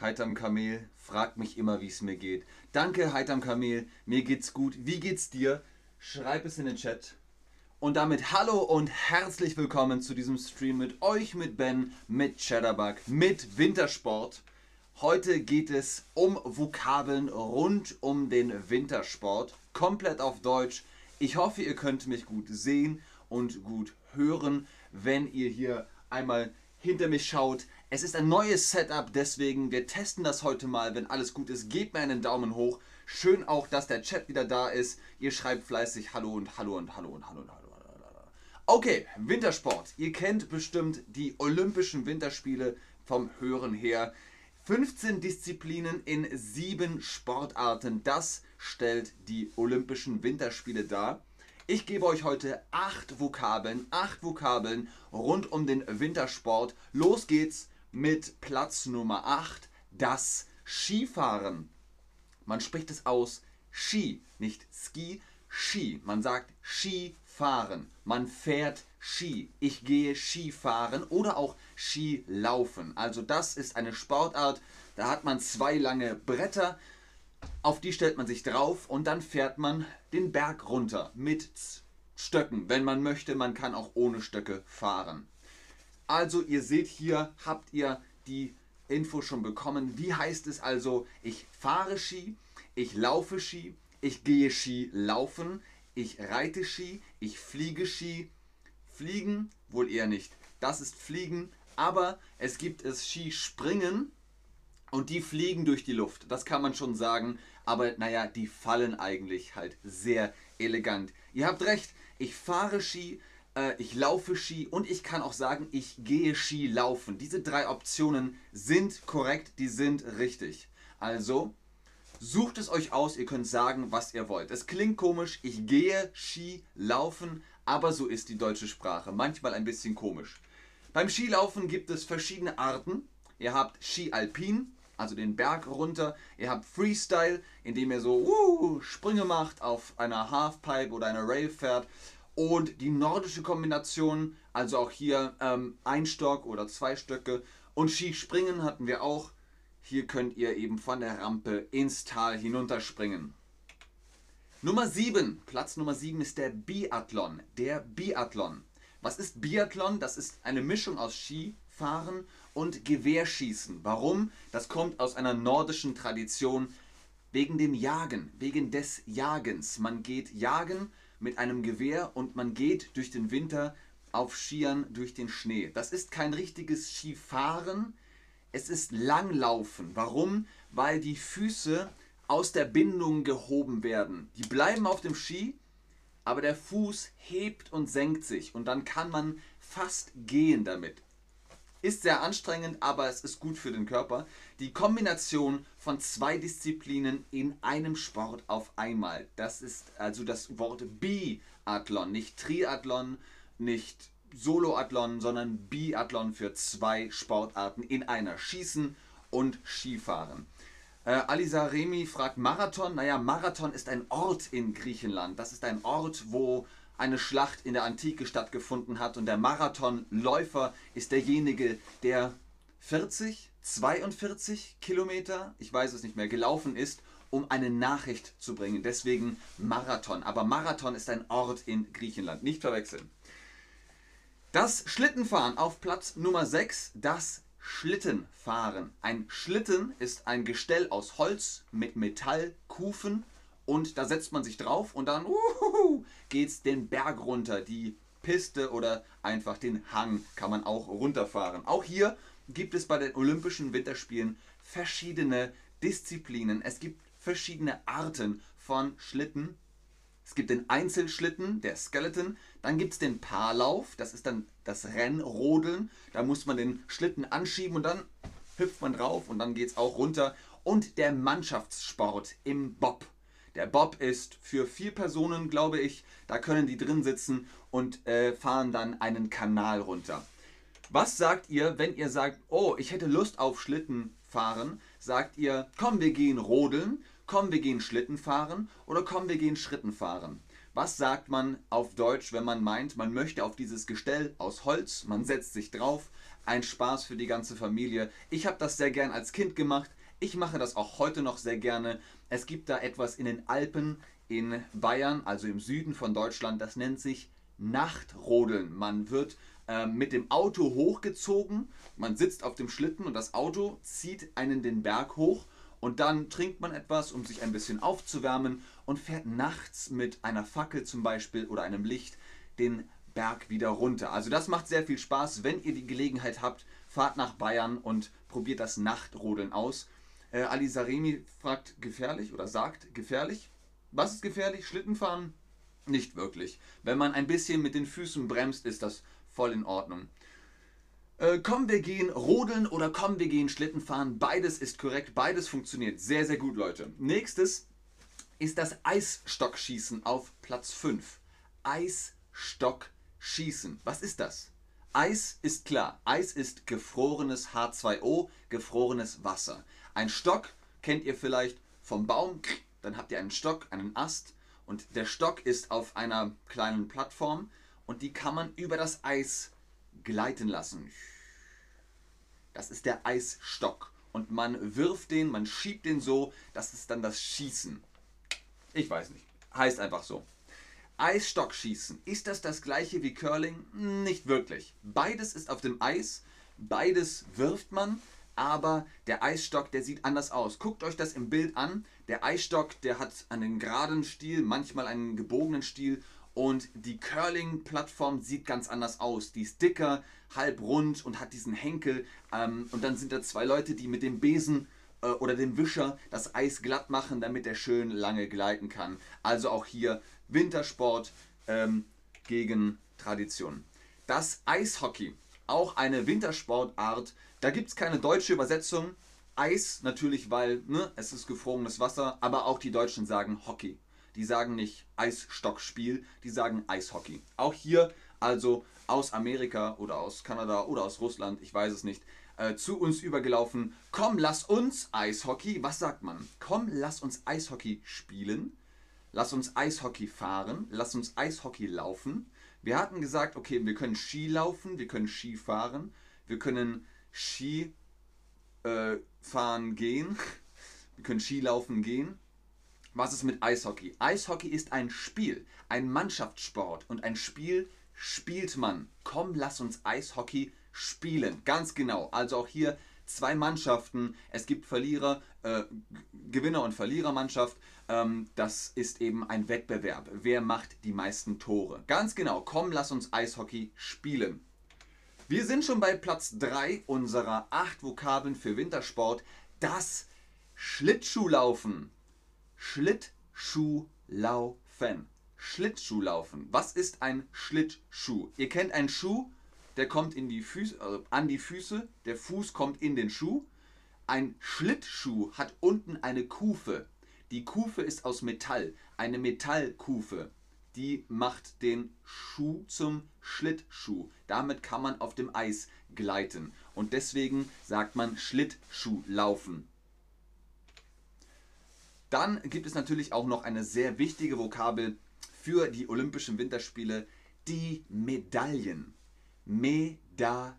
Heitam Kamel fragt mich immer, wie es mir geht. Danke, Heitam Kamel, mir geht's gut. Wie geht's dir? Schreib es in den Chat. Und damit hallo und herzlich willkommen zu diesem Stream mit euch, mit Ben, mit Cheddarbug, mit Wintersport. Heute geht es um Vokabeln rund um den Wintersport, komplett auf Deutsch. Ich hoffe, ihr könnt mich gut sehen und gut hören, wenn ihr hier einmal hinter mich schaut. Es ist ein neues Setup, deswegen wir testen das heute mal. Wenn alles gut ist, gebt mir einen Daumen hoch. Schön auch, dass der Chat wieder da ist. Ihr schreibt fleißig Hallo und Hallo und Hallo und Hallo und Hallo. Okay, Wintersport. Ihr kennt bestimmt die Olympischen Winterspiele vom Hören her. 15 Disziplinen in 7 Sportarten. Das stellt die Olympischen Winterspiele dar. Ich gebe euch heute 8 Vokabeln, 8 Vokabeln rund um den Wintersport. Los geht's mit Platz Nummer 8, das Skifahren. Man spricht es aus Ski, nicht Ski, Ski. Man sagt Skifahren. Man fährt Ski. Ich gehe Skifahren oder auch Skilaufen. Also das ist eine Sportart, da hat man zwei lange Bretter, auf die stellt man sich drauf und dann fährt man den Berg runter mit Stöcken, wenn man möchte. Man kann auch ohne Stöcke fahren. Also ihr seht hier, habt ihr die Info schon bekommen. Wie heißt es also, ich fahre Ski, ich laufe Ski, ich gehe Ski laufen, ich reite Ski, ich fliege Ski. Fliegen wohl eher nicht. Das ist Fliegen, aber es gibt es Skispringen und die fliegen durch die Luft. Das kann man schon sagen, aber naja, die fallen eigentlich halt sehr elegant. Ihr habt recht, ich fahre Ski, äh, ich laufe Ski und ich kann auch sagen, ich gehe Ski laufen. Diese drei Optionen sind korrekt, die sind richtig. Also sucht es euch aus, ihr könnt sagen, was ihr wollt. Es klingt komisch, ich gehe Ski laufen, aber so ist die deutsche Sprache. Manchmal ein bisschen komisch. Beim Skilaufen gibt es verschiedene Arten. Ihr habt Ski Alpin, also den Berg runter. Ihr habt Freestyle, indem ihr so uh, Sprünge macht auf einer Halfpipe oder einer Rail fährt. Und die nordische Kombination, also auch hier ähm, ein Stock oder zwei Stöcke. Und Skispringen hatten wir auch. Hier könnt ihr eben von der Rampe ins Tal hinunterspringen. Nummer 7, Platz Nummer 7 ist der Biathlon. Der Biathlon. Was ist Biathlon? Das ist eine Mischung aus Skifahren und Gewehrschießen. Warum? Das kommt aus einer nordischen Tradition wegen dem Jagen, wegen des Jagens. Man geht jagen mit einem Gewehr und man geht durch den Winter auf Skiern durch den Schnee. Das ist kein richtiges Skifahren, es ist Langlaufen. Warum? Weil die Füße aus der Bindung gehoben werden. Die bleiben auf dem Ski, aber der Fuß hebt und senkt sich und dann kann man fast gehen damit. Ist sehr anstrengend, aber es ist gut für den Körper. Die Kombination von zwei Disziplinen in einem Sport auf einmal. Das ist also das Wort Biathlon, nicht Triathlon, nicht Soloathlon, sondern Biathlon für zwei Sportarten in einer. Schießen und Skifahren. Äh, Alisa Remi fragt Marathon. Naja, Marathon ist ein Ort in Griechenland. Das ist ein Ort, wo eine Schlacht in der Antike stattgefunden hat und der Marathonläufer ist derjenige, der 40, 42 Kilometer, ich weiß es nicht mehr, gelaufen ist, um eine Nachricht zu bringen. Deswegen Marathon. Aber Marathon ist ein Ort in Griechenland. Nicht verwechseln. Das Schlittenfahren auf Platz Nummer 6, das Schlittenfahren. Ein Schlitten ist ein Gestell aus Holz mit Metallkufen und da setzt man sich drauf und dann uh, geht's den Berg runter. Die Piste oder einfach den Hang kann man auch runterfahren. Auch hier gibt es bei den Olympischen Winterspielen verschiedene Disziplinen. Es gibt verschiedene Arten von Schlitten. Es gibt den Einzelschlitten, der Skeleton. Dann gibt es den Paarlauf, das ist dann das Rennrodeln. Da muss man den Schlitten anschieben und dann hüpft man drauf und dann geht es auch runter. Und der Mannschaftssport im Bob. Der Bob ist für vier Personen, glaube ich. Da können die drin sitzen und äh, fahren dann einen Kanal runter. Was sagt ihr, wenn ihr sagt, oh, ich hätte Lust auf Schlitten fahren? Sagt ihr, komm, wir gehen rodeln komm, wir gehen Schlitten fahren oder komm, wir gehen Schritten fahren. Was sagt man auf Deutsch, wenn man meint, man möchte auf dieses Gestell aus Holz, man setzt sich drauf, ein Spaß für die ganze Familie. Ich habe das sehr gern als Kind gemacht. Ich mache das auch heute noch sehr gerne. Es gibt da etwas in den Alpen in Bayern, also im Süden von Deutschland, das nennt sich Nachtrodeln. Man wird äh, mit dem Auto hochgezogen, man sitzt auf dem Schlitten und das Auto zieht einen den Berg hoch und dann trinkt man etwas, um sich ein bisschen aufzuwärmen und fährt nachts mit einer Fackel zum Beispiel oder einem Licht den Berg wieder runter. Also das macht sehr viel Spaß. Wenn ihr die Gelegenheit habt, fahrt nach Bayern und probiert das Nachtrodeln aus. Äh, Ali Saremi fragt gefährlich oder sagt gefährlich. Was ist gefährlich? Schlittenfahren? Nicht wirklich. Wenn man ein bisschen mit den Füßen bremst, ist das voll in Ordnung. Äh, kommen wir gehen rodeln oder kommen wir gehen Schlittenfahren. Beides ist korrekt, beides funktioniert sehr, sehr gut, Leute. Nächstes ist das Eisstockschießen auf Platz 5. Eisstockschießen. Was ist das? Eis ist klar. Eis ist gefrorenes H2O, gefrorenes Wasser. Ein Stock kennt ihr vielleicht vom Baum. Dann habt ihr einen Stock, einen Ast. Und der Stock ist auf einer kleinen Plattform und die kann man über das Eis gleiten lassen. Das ist der Eisstock. Und man wirft den, man schiebt den so, das ist dann das Schießen. Ich weiß nicht. Heißt einfach so. Eisstockschießen. Ist das das gleiche wie Curling? Nicht wirklich. Beides ist auf dem Eis, beides wirft man, aber der Eisstock, der sieht anders aus. Guckt euch das im Bild an. Der Eisstock, der hat einen geraden Stiel, manchmal einen gebogenen Stiel und die Curling-Plattform sieht ganz anders aus. Die ist dicker, halb rund und hat diesen Henkel. Ähm, und dann sind da zwei Leute, die mit dem Besen äh, oder dem Wischer das Eis glatt machen, damit er schön lange gleiten kann. Also auch hier Wintersport ähm, gegen Tradition. Das Eishockey, auch eine Wintersportart. Da gibt es keine deutsche Übersetzung. Eis natürlich, weil ne, es ist gefrorenes Wasser, aber auch die Deutschen sagen Hockey. Die sagen nicht Eisstockspiel, die sagen Eishockey. Auch hier also aus Amerika oder aus Kanada oder aus Russland, ich weiß es nicht, äh, zu uns übergelaufen. Komm, lass uns Eishockey. Was sagt man? Komm, lass uns Eishockey spielen. Lass uns Eishockey fahren. Lass uns Eishockey laufen. Wir hatten gesagt, okay, wir können Ski laufen, wir können Ski fahren, wir können Ski äh, fahren gehen, wir können Ski laufen gehen. Was ist mit Eishockey? Eishockey ist ein Spiel, ein Mannschaftssport und ein Spiel spielt man. Komm, lass uns Eishockey spielen. Ganz genau. Also auch hier zwei Mannschaften. Es gibt Verlierer, äh, Gewinner und Verlierermannschaft. Ähm, das ist eben ein Wettbewerb. Wer macht die meisten Tore? Ganz genau. Komm, lass uns Eishockey spielen. Wir sind schon bei Platz 3 unserer 8 Vokabeln für Wintersport. Das Schlittschuhlaufen. Schlittschuhlaufen. Schlittschuhlaufen. Was ist ein Schlittschuh? Ihr kennt einen Schuh, der kommt in die Füße, also an die Füße, der Fuß kommt in den Schuh. Ein Schlittschuh hat unten eine Kufe. Die Kufe ist aus Metall, eine Metallkufe. Die macht den Schuh zum Schlittschuh. Damit kann man auf dem Eis gleiten. Und deswegen sagt man Schlittschuh laufen. Dann gibt es natürlich auch noch eine sehr wichtige Vokabel für die Olympischen Winterspiele, die Medaillen. Medaillen.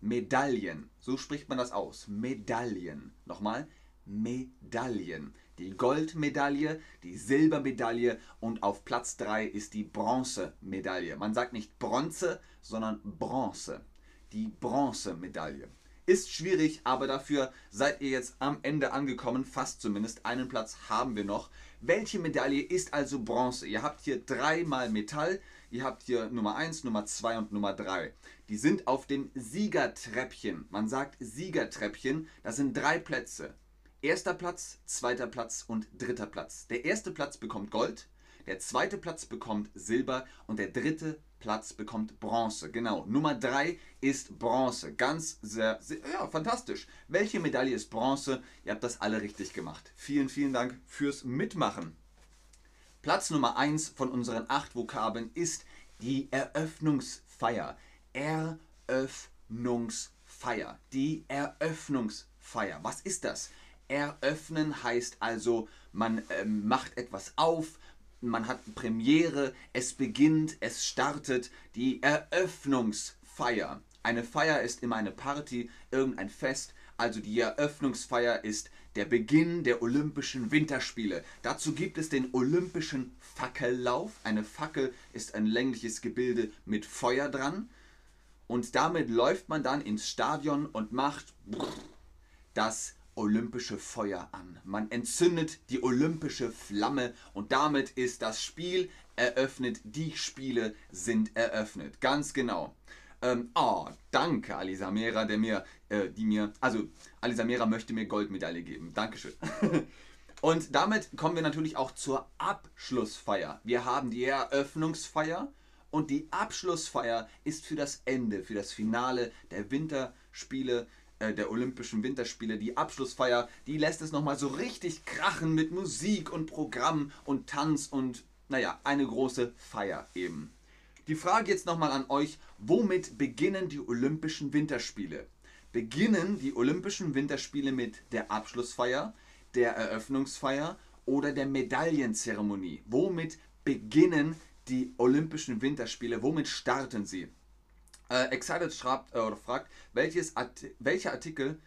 Medaillen. So spricht man das aus. Medaillen. Nochmal. Medaillen. Die Goldmedaille, die Silbermedaille und auf Platz 3 ist die Bronzemedaille. Man sagt nicht Bronze, sondern Bronze. Die Bronzemedaille. Ist schwierig, aber dafür seid ihr jetzt am Ende angekommen. Fast zumindest. Einen Platz haben wir noch. Welche Medaille ist also Bronze? Ihr habt hier dreimal Metall. Ihr habt hier Nummer 1, Nummer 2 und Nummer 3. Die sind auf dem Siegertreppchen. Man sagt Siegertreppchen. Das sind drei Plätze. Erster Platz, zweiter Platz und dritter Platz. Der erste Platz bekommt Gold, der zweite Platz bekommt Silber und der dritte Platz bekommt Bronze. Genau, Nummer 3 ist Bronze. Ganz sehr, sehr, ja, fantastisch. Welche Medaille ist Bronze? Ihr habt das alle richtig gemacht. Vielen, vielen Dank fürs Mitmachen. Platz Nummer 1 von unseren acht Vokabeln ist die Eröffnungsfeier. Eröffnungsfeier. Die Eröffnungsfeier. Was ist das? Eröffnen heißt also, man ähm, macht etwas auf, man hat Premiere, es beginnt, es startet die Eröffnungsfeier. Eine Feier ist immer eine Party, irgendein Fest. Also die Eröffnungsfeier ist der Beginn der Olympischen Winterspiele. Dazu gibt es den Olympischen Fackellauf. Eine Fackel ist ein längliches Gebilde mit Feuer dran. Und damit läuft man dann ins Stadion und macht das olympische Feuer an. Man entzündet die olympische Flamme und damit ist das Spiel eröffnet. Die Spiele sind eröffnet. Ganz genau. Ähm, oh, danke, Alisamera, der mir, äh, die mir, also Alisamera möchte mir Goldmedaille geben. Dankeschön. und damit kommen wir natürlich auch zur Abschlussfeier. Wir haben die Eröffnungsfeier und die Abschlussfeier ist für das Ende, für das Finale der Winterspiele der Olympischen Winterspiele, die Abschlussfeier, die lässt es nochmal so richtig krachen mit Musik und Programm und Tanz und naja, eine große Feier eben. Die Frage jetzt nochmal an euch, womit beginnen die Olympischen Winterspiele? Beginnen die Olympischen Winterspiele mit der Abschlussfeier, der Eröffnungsfeier oder der Medaillenzeremonie? Womit beginnen die Olympischen Winterspiele? Womit starten sie? Äh, Excited schreibt, äh, oder fragt, welches Art welcher Artikel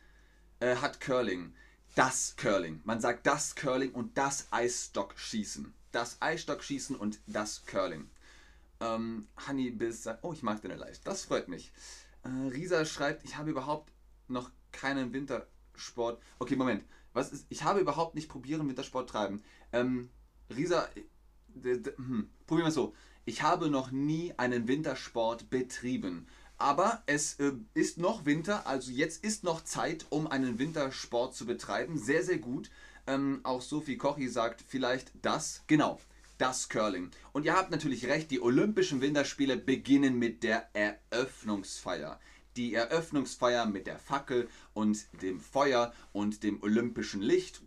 äh, hat Curling? Das Curling. Man sagt das Curling und das Eisstockschießen. Das Eisstockschießen und das Curling. Ähm, Honey Biz sagt, oh, ich mag deine Leicht. Das freut mich. Äh, Risa schreibt, ich habe überhaupt noch keinen Wintersport. Okay, Moment. Was ist? Ich habe überhaupt nicht probieren Wintersport treiben. Ähm, Risa, hm, probieren wir es so. Ich habe noch nie einen Wintersport betrieben. Aber es äh, ist noch Winter, also jetzt ist noch Zeit, um einen Wintersport zu betreiben. Sehr, sehr gut. Ähm, auch Sophie Kochi sagt vielleicht das. Genau, das Curling. Und ihr habt natürlich recht, die Olympischen Winterspiele beginnen mit der Eröffnungsfeier. Die Eröffnungsfeier mit der Fackel und dem Feuer und dem olympischen Licht.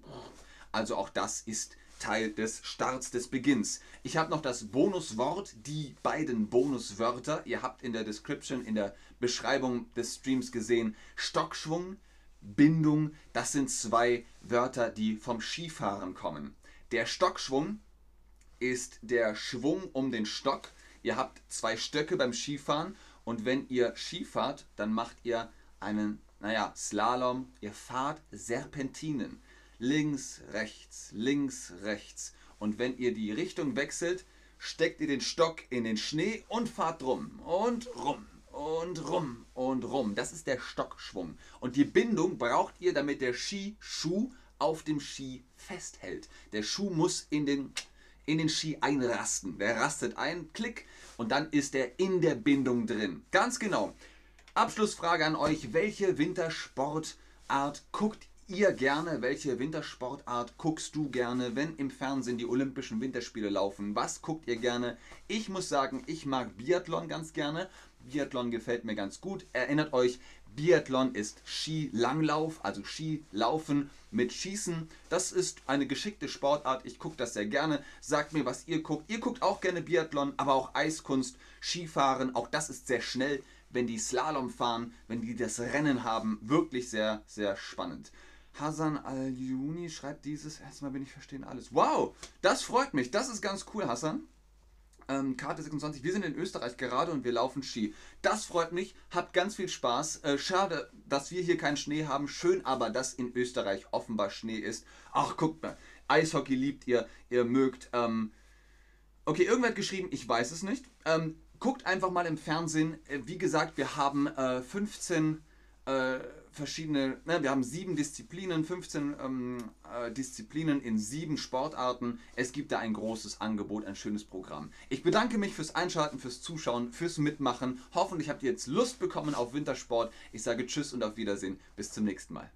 Also auch das ist Teil des Starts, des Beginns. Ich habe noch das Bonuswort, die beiden Bonuswörter. Ihr habt in der Description, in der Beschreibung des Streams gesehen, Stockschwung, Bindung. Das sind zwei Wörter, die vom Skifahren kommen. Der Stockschwung ist der Schwung um den Stock. Ihr habt zwei Stöcke beim Skifahren und wenn ihr Skifahrt, dann macht ihr einen, naja, Slalom. Ihr fahrt Serpentinen links, rechts, links, rechts. Und wenn ihr die Richtung wechselt, steckt ihr den Stock in den Schnee und fahrt rum und rum und rum und rum. Das ist der Stockschwung. Und die Bindung braucht ihr, damit der Skischuh auf dem Ski festhält. Der Schuh muss in den, in den Ski einrasten. Der rastet ein, klick, und dann ist er in der Bindung drin. Ganz genau. Abschlussfrage an euch. Welche Wintersportart guckt ihr gerne? Welche Wintersportart guckst du gerne, wenn im Fernsehen die Olympischen Winterspiele laufen? Was guckt ihr gerne? Ich muss sagen, ich mag Biathlon ganz gerne. Biathlon gefällt mir ganz gut. Erinnert euch, Biathlon ist Skilanglauf, also Skilaufen mit Schießen. Das ist eine geschickte Sportart. Ich gucke das sehr gerne. Sagt mir, was ihr guckt. Ihr guckt auch gerne Biathlon, aber auch Eiskunst, Skifahren. Auch das ist sehr schnell, wenn die Slalom fahren, wenn die das Rennen haben. Wirklich sehr, sehr spannend. Hasan Al-Juni schreibt dieses. Erstmal bin ich verstehen alles. Wow, das freut mich. Das ist ganz cool, Hassan. Ähm, Karte 26. Wir sind in Österreich gerade und wir laufen Ski. Das freut mich. Habt ganz viel Spaß. Äh, schade, dass wir hier keinen Schnee haben. Schön aber, dass in Österreich offenbar Schnee ist. Ach, guckt mal. Eishockey liebt ihr. Ihr mögt. Ähm okay, irgendwer hat geschrieben, ich weiß es nicht. Ähm, guckt einfach mal im Fernsehen. Äh, wie gesagt, wir haben äh, 15 äh, verschiedene, ne, wir haben sieben Disziplinen, 15 ähm, äh, Disziplinen in sieben Sportarten. Es gibt da ein großes Angebot, ein schönes Programm. Ich bedanke mich fürs Einschalten, fürs Zuschauen, fürs Mitmachen. Hoffentlich habt ihr jetzt Lust bekommen auf Wintersport. Ich sage Tschüss und auf Wiedersehen. Bis zum nächsten Mal.